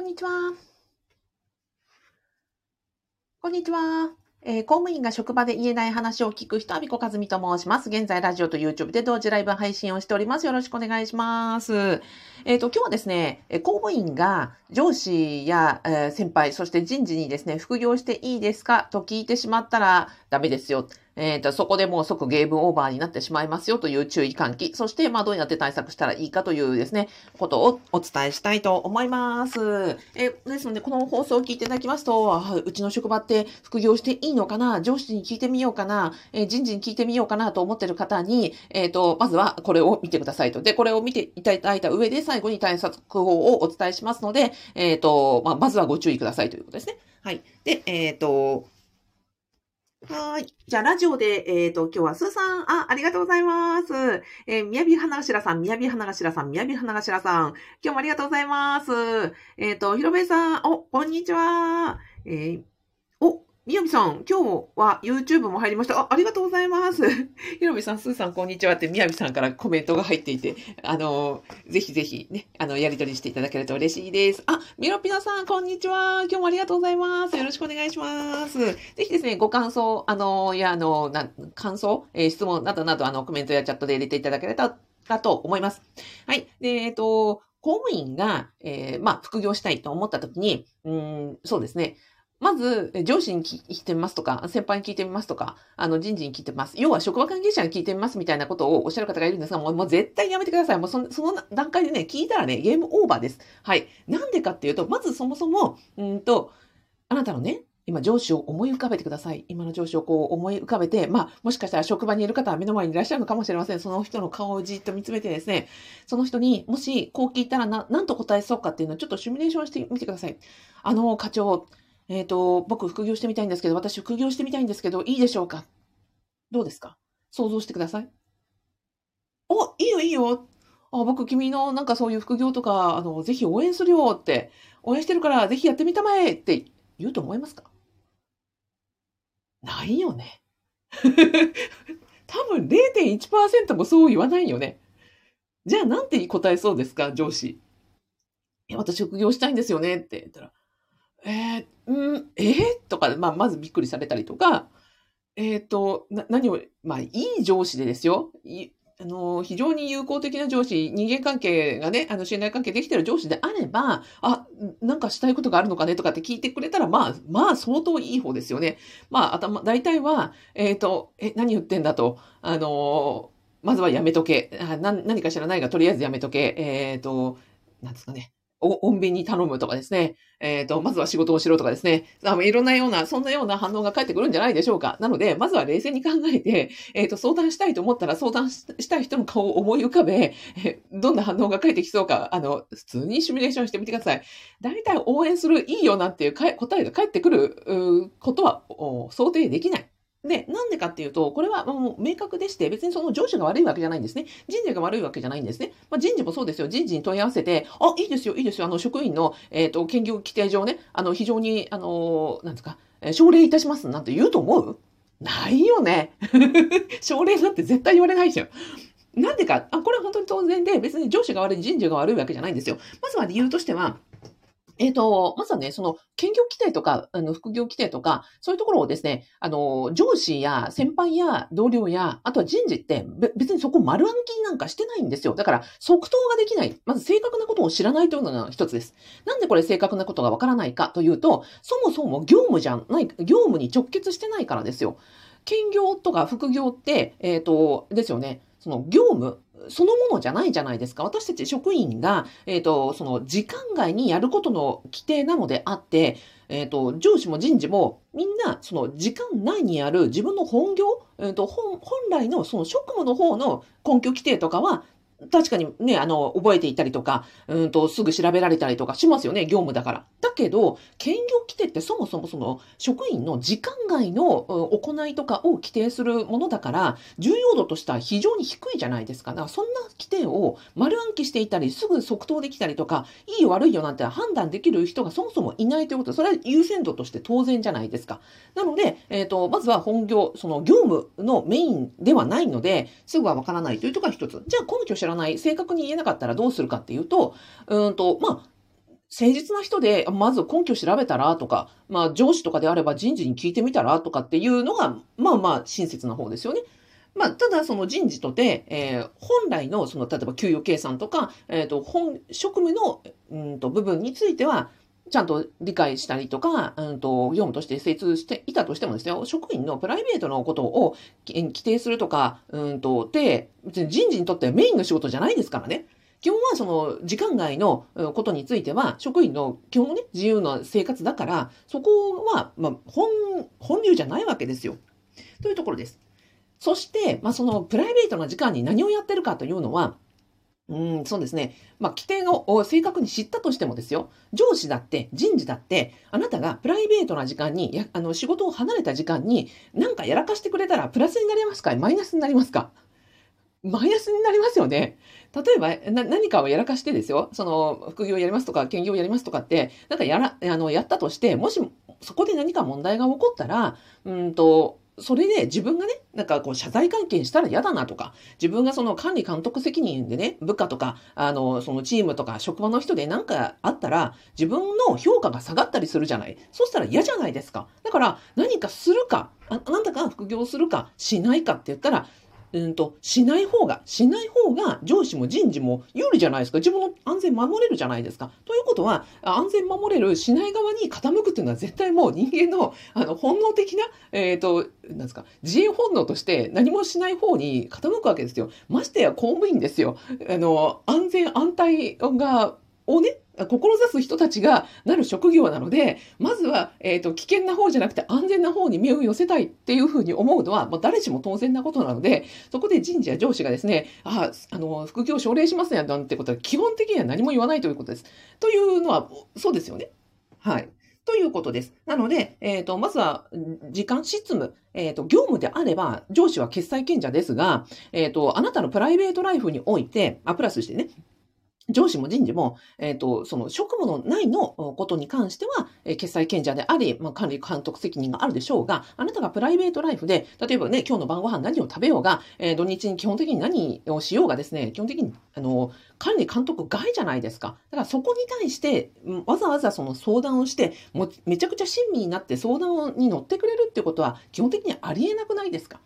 こんにちは。こんにちは。えー公務員が職場で言えない話を聞く人、阿比子和美と申します。現在、ラジオと YouTube で同時ライブ配信をしております。よろしくお願いします。えっ、と、今日はですね、え公務員が上司や、えー先輩、そして人事にですね、副業していいですか？と聞いてしまったらダメですよ。えっ、と、そこでもう即ゲームオーバーになってしまいますよという注意喚起。そして、まあ、どうやって対策したらいいかというですね、ことをお伝えしたいと思います。えーですので、この放送を聞いていただきますと、うちの職場って副業していいのかな？上司に聞いてみようかな、えー人事に聞いてみようかなと思っている方に、えっ、と、まずはこれを見てくださいと。で、これを見ていただいた上で最後に対策法をお伝えしますので、えっ、と、まあ、まずはご注意くださいということですね。はい。で、えっ、と、はい。じゃあ、ラジオで、えっ、と、今日はスーさん、あ、ありがとうございます。えー、みやび花頭さん、みやび花頭さん、みやび花頭さん、今日もありがとうございます。えっ、と、ひろべさん、お、こんにちは。えーみやびさん、今日は YouTube も入りました。あ、ありがとうございます。ひろべさん、すーさん、こんにちはって、みやびさんからコメントが入っていて、あの、ぜひぜひね、あの、やり取りしていただけると嬉しいです。あ、みろぴなさん、こんにちは。今日もありがとうございます。よろしくお願いします。ぜひですね、ご感想、あの、いや、あの、な感想、えー質問などなど、あの、コメントやチャットで入れていただければと思います。はい。で、えっ、と、公務員が、えーまあ、副業したいと思ったときに、うん、そうですね。まず、上司に聞いてみますとか、先輩に聞いてみますとか、あの、人事に聞いてみます。要は、職場関係者に聞いてみますみたいなことをおっしゃる方がいるんですが、もうもう絶対やめてください。もうそのその段階でね、聞いたらね、ゲームオーバーです。はい。なんでかっていうと、まずそもそも、うんと、あなたのね、今上司を思い浮かべてください。今の上司をこう思い浮かべて、まあ、もしかしたら職場にいる方は目の前にいらっしゃるのかもしれません。その人の顔をじっと見つめてですね、その人にもしこう聞いたらな、なんと答えそうかっていうのをちょっとシミュレーションしてみてください。あの、課長、えっ、と、僕副業してみたいんですけど、私副業してみたいんですけど、いいでしょうか？どうですか？想像してください。お、いいよいいよ。あ、僕君のなんかそういう副業とか、あの、ぜひ応援するよって、応援してるからぜひやってみたまえって言うと思いますか？ないよね。多分0.1%もそう言わないよね。じゃあなんて答えそうですか上司。え、私副業したいんですよねって言ったら、えー、うん、えー？とか、まあ、まずびっくりされたりとか、えっ、と、な、何を、まあ、いい上司でですよ。あの、非常に友好的な上司、人間関係がね、あの、信頼関係できてる上司であれば、あ、なんかしたいことがあるのかねとかって聞いてくれたら、まあ、まあ、相当いい方ですよね。まあ、頭、大体は、えっ、と、え、何言ってんだと、あの、まずはやめとけ。あな何か知らないが、とりあえずやめとけ。えっ、と、なんですかね。お、穏便に頼むとかですね。えっ、と、まずは仕事をしろとかですね。あのいろんなような、そんなような反応が返ってくるんじゃないでしょうか。なので、まずは冷静に考えて、えっ、と、相談したいと思ったら相談したい人の顔を思い浮かべ、えどんな反応が返ってきそうか、あの、普通にシミュレーションしてみてください。大体応援する、いいよなんていう答えが返ってくることは想定できない。で、なんでかっていうと、これはもう明確でして、別にその上司が悪いわけじゃないんですね。人事が悪いわけじゃないんですね。まあ、人事もそうですよ。人事に問い合わせて、あ、いいですよ、いいですよ。あの、職員の、えっ、と、兼業規定上ね、あの、非常に、あの、なんですか、え奨励いたしますなんて言うと思う？ないよね。奨励なんて絶対言われないじゃん。なんでか、あ、これは本当に当然で、別に上司が悪い、人事が悪いわけじゃないんですよ。まずは理由としては、えっ、と、まずはね、その、兼業規定とか、あの、副業規定とか、そういうところをですね、あの、上司や先輩や同僚や、あとは人事って、別にそこ丸暗記なんかしてないんですよ。だから、即答ができない。まず正確なことを知らないというのが一つです。なんでこれ正確なことがわからないかというと、そもそも業務じゃない、業務に直結してないからですよ。兼業とか副業って、えっ、と、ですよね。その業務、そのものじゃないじゃないですか。私たち職員が、えっ、と、その時間外にやることの規定なのであって、えっ、と、上司も人事もみんなその時間内にある自分の本業、えっ、と、本、本来のその職務の方の根拠規定とかは、確かにね、あの、覚えていたりとか、うんと、すぐ調べられたりとかしますよね、業務だから。だけど、兼業規定ってそもそもその職員の時間外の行いとかを規定するものだから、重要度としては非常に低いじゃないですか。だからそんな規定を丸暗記していたり、すぐ即答できたりとか、いい悪いよなんて判断できる人がそもそもいないということ、それは優先度として当然じゃないですか。なので、えっ、と、まずは本業、その業務のメインではないので、すぐはわからないというところが一つ。じゃあ根拠知らない、正確に言えなかったらどうするかっていうと、うーんと、まあ、誠実な人で、まず根拠調べたらとか、まあ上司とかであれば人事に聞いてみたらとかっていうのが、まあまあ親切な方ですよね。まあ、ただその人事とて、えー、本来のその、例えば給与計算とか、えっ、ー、と、本、職務の、うんと、部分については、ちゃんと理解したりとか、うんと、業務として精通していたとしてもですね、職員のプライベートのことを規定するとか、うんと、で、別に人事にとってはメインの仕事じゃないですからね。基本はその時間外のことについては、職員の基本ね、自由な生活だから、そこは、まあ、本、本流じゃないわけですよ。というところです。そして、まあ、そのプライベートな時間に何をやってるかというのは、うん、そうですね。まあ、規定を正確に知ったとしてもですよ。上司だって、人事だって、あなたがプライベートな時間に、やあの仕事を離れた時間に、何かやらかしてくれたら、プラスになりますか？マイナスになりますか？マイナスになりますよね。例えば、何かをやらかしてですよ。その、副業やりますとか、兼業やりますとかって、なんかやら、あの、やったとして、もし、そこで何か問題が起こったら、うんと、それで自分がね、なんかこう謝罪関係したら嫌だなとか、自分がその管理監督責任でね、部下とか、あの、そのチームとか職場の人で何かあったら、自分の評価が下がったりするじゃない。そしたら嫌じゃないですか。だから何かするか、ああなたが副業するかしないかって言ったら、うんと、しない方が、しない方が上司も人事も有利じゃないですか。自分の安全守れるじゃないですか。ということは、安全守れる、しない側に傾くっていうのは絶対もう人間の、あの、本能的な、えっ、ー、と、なんですか、自衛本能として何もしない方に傾くわけですよ。ましてや公務員ですよ。あの、安全安泰が、をね、志す人たちがなる職業なので、まずは、えっ、ー、と、危険な方じゃなくて安全な方に身を寄せたいっていうふうに思うのは、まあ、誰しも当然なことなので、そこで人事や上司がですね、あ、あの、副業奨励しますね、なんてことは基本的には何も言わないということです。というのは、そうですよね。はい。ということです。なので、えっ、ー、と、まずは、時間執務、えっ、ー、と、業務であれば、上司は決裁権者ですが、えっ、と、あなたのプライベートライフにおいて、あ、プラスしてね、上司も人事も、えっ、ー、と、その職務の内のことに関しては、えー、決裁権者であり、まあ、管理監督責任があるでしょうが、あなたがプライベートライフで、例えばね、今日の晩ご飯何を食べようが、えー、土日に基本的に何をしようがですね、基本的に、あの、管理監督外じゃないですか。だからそこに対して、わざわざその相談をして、もめちゃくちゃ親身になって相談に乗ってくれるってことは、基本的にありえなくないですか？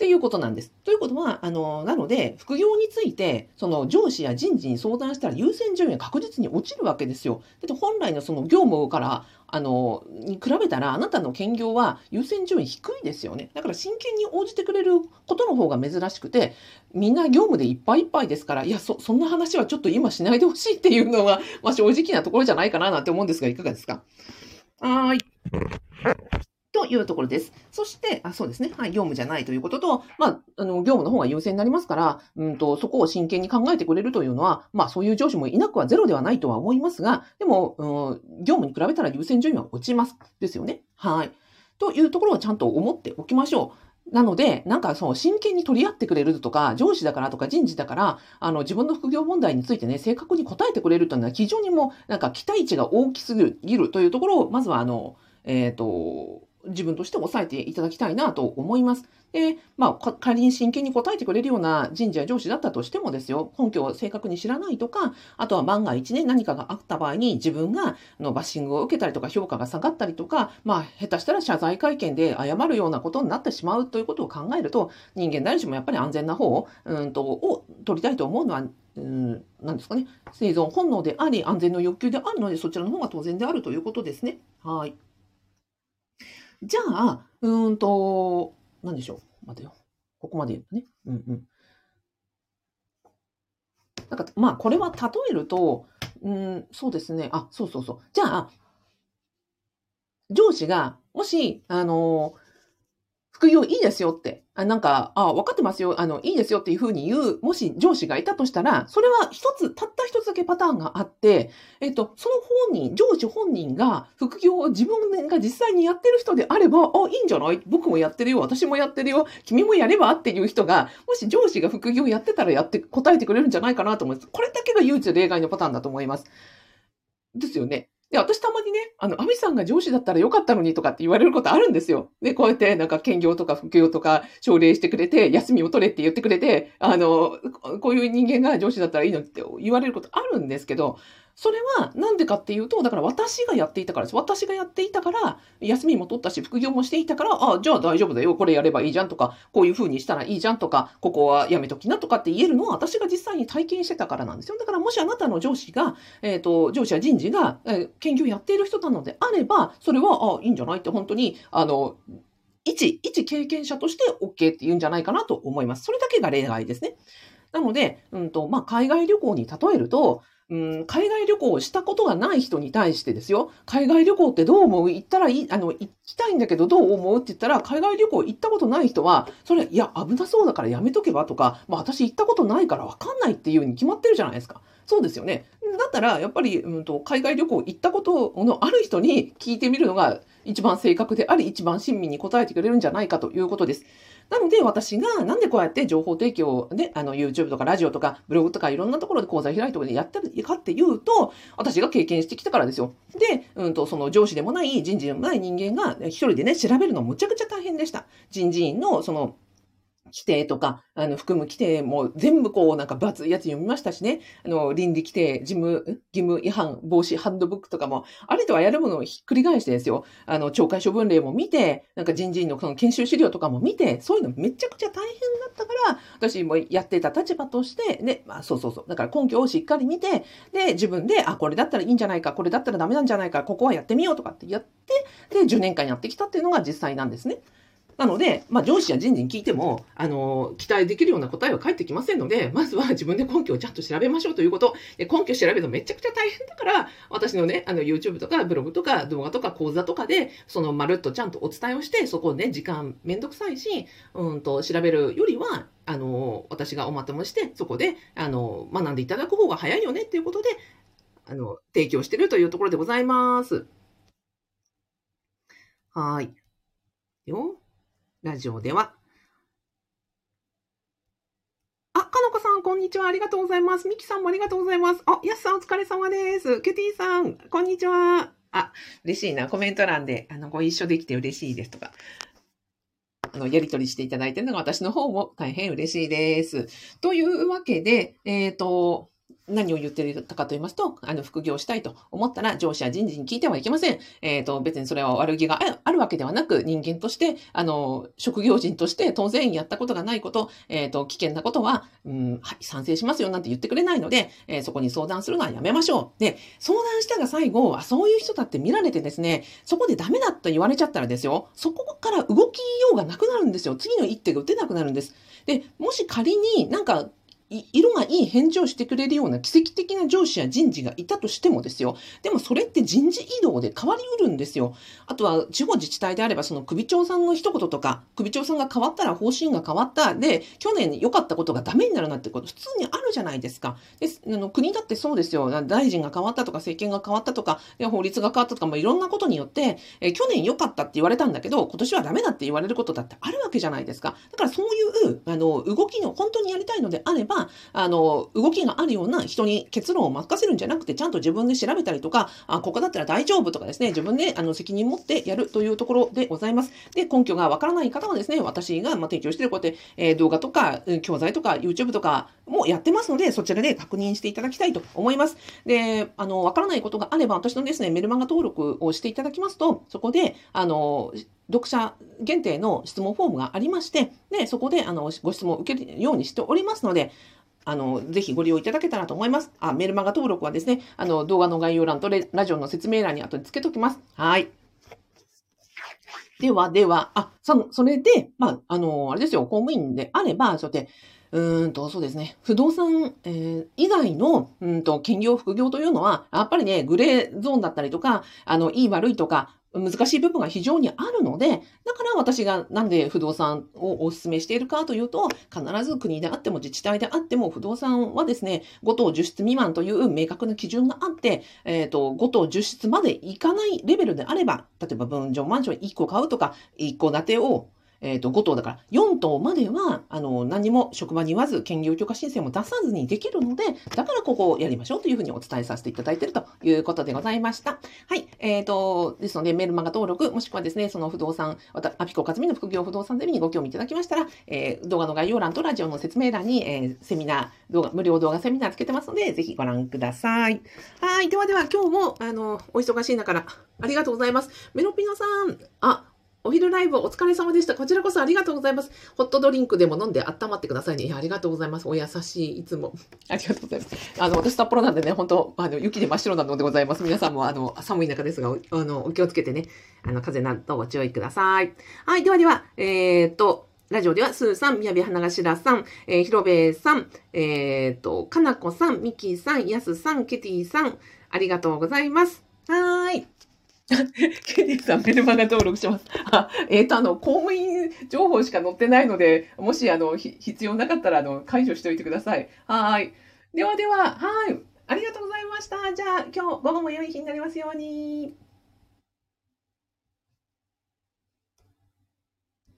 っていうことなんです。ということは、あの、なので、副業について、その上司や人事に相談したら優先順位が確実に落ちるわけですよ。だって本来のその業務から、あの、に比べたら、あなたの兼業は優先順位低いですよね。だから真剣に応じてくれることの方が珍しくて、みんな業務でいっぱいいっぱいですから、いや、そ、そんな話はちょっと今しないでほしいっていうのが、まあ正直なところじゃないかななんて思うんですが、いかがですか？はい。というところです。そして、あ、そうですね。はい、業務じゃないということと、まあ、あの、業務の方が優先になりますから、うんと、そこを真剣に考えてくれるというのは、まあ、そういう上司もいなくはゼロではないとは思いますが、でも、うん、業務に比べたら優先順位は落ちます。ですよね。はい。というところをちゃんと思っておきましょう。なので、なんかそう、真剣に取り合ってくれるとか、上司だからとか人事だから、あの、自分の副業問題についてね、正確に答えてくれるというのは非常にもう、なんか期待値が大きすぎるというところを、まずはあの、えっ、ー、と、自分として抑えていただきたいなと思います。で、まあ、仮に真剣に答えてくれるような人事や上司だったとしてもですよ、根拠を正確に知らないとか、あとは万が一ね、何かがあった場合に自分がのバッシングを受けたりとか評価が下がったりとか、まあ、下手したら謝罪会見で謝るようなことになってしまうということを考えると、人間誰しもやっぱり安全な方を、うんと、を取りたいと思うのは、うん、なんですかね、生存本能であり、安全の欲求であるので、そちらの方が当然であるということですね。はい。じゃあ、うんと、なんでしょう。待てよ。ここまで言うとね。うんうん。なんか、まあ、これは例えると、うん、そうですね。あ、そうそうそう。じゃあ、上司が、もし、あの副業いいですよって、あなんか、あ、分かってますよ、あの、いいですよっていうふうに言う、もし上司がいたとしたら、それは一つ、たった一つだけパターンがあって、えっと、その本人、上司本人が副業を自分が実際にやってる人であれば、あ、いいんじゃない？僕もやってるよ、私もやってるよ、君もやればっていう人が、もし上司が副業やってたらやって答えてくれるんじゃないかなと思います。これだけが唯一例外のパターンだと思います。ですよね。で、私たまにね、あの、アミさんが上司だったらよかったのにとかって言われることあるんですよ。で、こうやってなんか兼業とか副業とか奨励してくれて、休みを取れって言ってくれて、あの、こういう人間が上司だったらいいのって言われることあるんですけど、それはなんでかっていうと、だから私がやっていたからです。私がやっていたから、休みも取ったし、副業もしていたから、あ、じゃあ大丈夫だよ。これやればいいじゃんとか、こういう風にしたらいいじゃんとか、ここはやめときなとかって言えるのは私が実際に体験してたからなんですよ。だからもしあなたの上司が、えっ、ー、と、上司や人事が、えー、研究やっている人なのであれば、それは、あ、いいんじゃないって本当に、あの、一、一経験者として OK って言うんじゃないかなと思います。それだけが例外ですね。なので、うんと、まあ、海外旅行に例えると、うん、海外旅行をしたことがない人に対してですよ、海外旅行ってどう思う？行ったらいい、あの、行きたいんだけどどう思うって言ったら、海外旅行行ったことない人は、それ、いや、危なそうだからやめとけばとか、まあ私行ったことないからわかんないっていうに決まってるじゃないですか。そうですよね。だったら、やっぱり、うんと、海外旅行行ったことのある人に聞いてみるのが一番正確であり、一番親身に答えてくれるんじゃないかということです。なので私がなんでこうやって情報提供で、あの YouTube とかラジオとかブログとかいろんなところで講座開いてやってるかっていうと、私が経験してきたからですよ。で、うんと、その上司でもない人事でもない人間が一人でね、調べるのむちゃくちゃ大変でした。人事院のその規定とか、あの、含む規定も全部こう、なんか分厚いやつ読みましたしね。あの、倫理規定、事務、義務違反防止ハンドブックとかも、あれとはやるものをひっくり返してですよ。あの、懲戒処分例も見て、なんか人事院のその研修資料とかも見て、そういうのめちゃくちゃ大変だったから、私もやってた立場として、ね、まあそうそうそう。だから根拠をしっかり見て、で、自分で、あ、これだったらいいんじゃないか、これだったらダメなんじゃないか、ここはやってみようとかってやって、で、10年間やってきたっていうのが実際なんですね。なので、まあ、上司や人事に聞いても、あの、期待できるような答えは返ってきませんので、まずは 自分で根拠をちゃんと調べましょうということ。で根拠調べるのめちゃくちゃ大変だから、私のね、あの、YouTube とかブログとか動画とか講座とかで、そのまるっとちゃんとお伝えをして、そこをね、時間めんどくさいし、うんと、調べるよりは、あの、私がおまとめして、そこで、あの、学んでいただく方が早いよねっていうことで、あの、提供してるというところでございます。はい。よ。ラジオでは。あ、かのこさん、こんにちは。ありがとうございます。みきさんもありがとうございます。あ、やすさん、お疲れ様です。ケティさん、こんにちは。あ、嬉しいな。コメント欄で、あの、ご一緒できて嬉しいですとか。あの、やりとりしていただいてるのが私の方も大変嬉しいです。というわけで、えっ、ー、と、何を言っていたかと言いますと、あの、副業したいと思ったら上司や人事に聞いてはいけません。えっ、ー、と、別にそれは悪気があるわけではなく、人間として、あの、職業人として当然やったことがないこと、えっ、ー、と、危険なことは、うん、はい、賛成しますよなんて言ってくれないので、えー、そこに相談するのはやめましょう。で、相談したが最後、あ、そういう人だって見られてですね、そこでダメだと言われちゃったらですよ、そこから動きようがなくなるんですよ。次の一手が打てなくなるんです。で、もし仮になんか色がいい返事をしてくれるような奇跡的な上司や人事がいたとしてもですよ。でもそれって人事異動で変わりうるんですよ。あとは地方自治体であればその首長さんの一言とか、首長さんが変わったら方針が変わった。で、去年良かったことがダメになるなんてこと普通にあるじゃないですか。であの国だってそうですよ。大臣が変わったとか政権が変わったとか、法律が変わったとか、もいろんなことによって、え去年良かったって言われたんだけど、今年はダメだって言われることだってあるわけじゃないですか。だからそういうあの動きの本当にやりたいのであれば、あの、動きがあるような人に結論を任せるんじゃなくて、ちゃんと自分で調べたりとか、あ、ここだったら大丈夫とかですね、自分であの責任持ってやるというところでございます。で、根拠がわからない方はですね、私がま提供しているこうやって、えー、動画とか、教材とか、YouTube とかもやってますので、そちらで確認していただきたいと思います。で、あの、わからないことがあれば、私のですね、メルマガ登録をしていただきますと、そこで、あの、読者限定の質問フォームがありまして、で、そこで、あの、ご質問を受けるようにしておりますので、あの、ぜひご利用いただけたらと思います。あ、メルマガ登録はですね、あの、動画の概要欄とラジオの説明欄に後で付けときます。はい。では、では、あ、そそれで、まあ、あの、あれですよ、公務員であれば、そうやって、うんと、そうですね。不動産、えー、以外の、うんと、兼業、副業というのは、やっぱりね、グレーゾーンだったりとか、あの、いい悪いとか、難しい部分が非常にあるので、だから私がなんで不動産をお勧めしているかというと、必ず国であっても自治体であっても不動産はですね、5等10室未満という明確な基準があって、えっ、ー、と、5等10室までいかないレベルであれば、例えば分譲マンション1個買うとか、1個建てをえっ、と、5頭だから、4頭までは、あの、何も職場に言わず、兼業許可申請も出さずにできるので、だからここをやりましょうというふうにお伝えさせていただいているということでございました。はい。えっ、と、ですので、メルマガ登録、もしくはですね、その不動産、アピコカズミの副業不動産ゼミにご興味いただきましたら、えー動画の概要欄とラジオの説明欄に、えーセミナー、動画、無料動画セミナーつけてますので、ぜひご覧ください。はい。ではでは、今日も、あの、お忙しい中から、ありがとうございます。メロピノさん、あ、お昼ライブお疲れ様でした。こちらこそありがとうございます。ホットドリンクでも飲んで温まってくださいね。いや、ありがとうございます。お優しい、いつも。ありがとうございます。あの、私札幌なんでね、本当あの、雪で真っ白なのでございます。皆さんも、あの、寒い中ですが、あの、お気をつけてね、あの、風邪などご注意ください。はい。ではでは、えーっと、ラジオでは、スーさん、みやび花頭さん、えー、ひろべえさん、えーっと、かなこさん、みきさん、やすさん、ケティさん、ありがとうございます。はーい。ケリーさん、メルマガ登録します。あ、えっ、と、あの、公務員情報しか載ってないので、もし、あの、必要なかったら、あの、解除しておいてください。はい。ではでは、はい。ありがとうございました。じゃあ、今日午後も良い日になりますように。